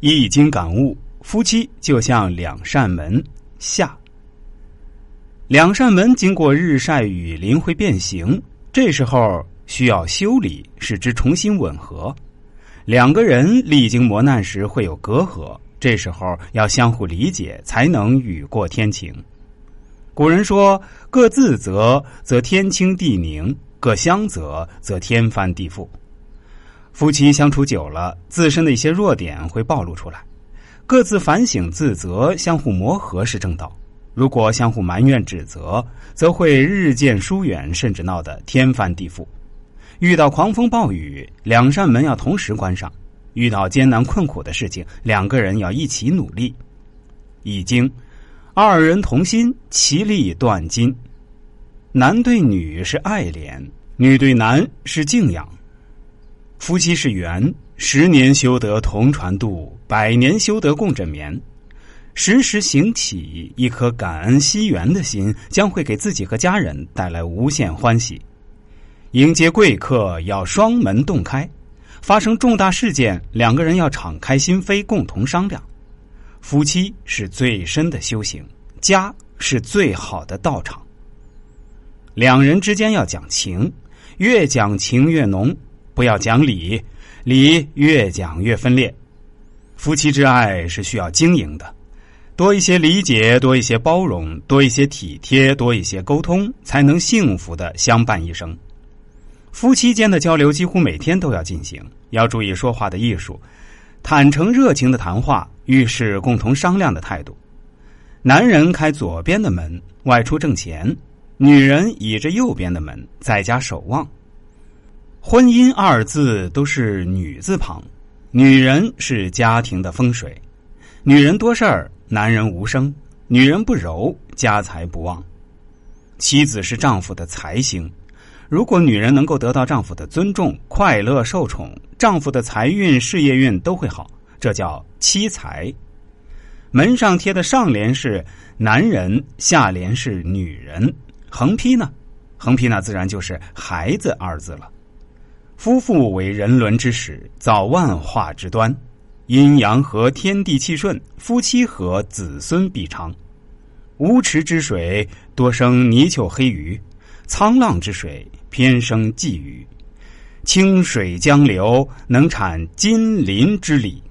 易经感悟：夫妻就像两扇门。下，两扇门经过日晒雨淋会变形，这时候需要修理，使之重新吻合。两个人历经磨难时会有隔阂，这时候要相互理解，才能雨过天晴。古人说：“各自责，则天清地宁；各相责，则天翻地覆。”夫妻相处久了，自身的一些弱点会暴露出来，各自反省自责，相互磨合是正道。如果相互埋怨指责，则会日渐疏远，甚至闹得天翻地覆。遇到狂风暴雨，两扇门要同时关上；遇到艰难困苦的事情，两个人要一起努力。易经，二人同心，其利断金。男对女是爱怜，女对男是敬仰。夫妻是缘，十年修得同船渡，百年修得共枕眠。时时行起一颗感恩惜缘的心，将会给自己和家人带来无限欢喜。迎接贵客要双门洞开，发生重大事件，两个人要敞开心扉，共同商量。夫妻是最深的修行，家是最好的道场。两人之间要讲情，越讲情越浓。不要讲理，理越讲越分裂。夫妻之爱是需要经营的，多一些理解，多一些包容，多一些体贴，多一些沟通，才能幸福的相伴一生。夫妻间的交流几乎每天都要进行，要注意说话的艺术，坦诚热情的谈话，遇事共同商量的态度。男人开左边的门外出挣钱，女人倚着右边的门在家守望。婚姻二字都是女字旁，女人是家庭的风水，女人多事儿，男人无声；女人不柔，家财不旺。妻子是丈夫的财星，如果女人能够得到丈夫的尊重、快乐受宠，丈夫的财运、事业运都会好，这叫妻财。门上贴的上联是男人，下联是女人，横批呢？横批那自然就是孩子二字了。夫妇为人伦之始，造万化之端。阴阳和，天地气顺；夫妻和，子孙必昌。无池之水多生泥鳅黑鱼，沧浪之水偏生鲫鱼。清水江流能产金鳞之鲤。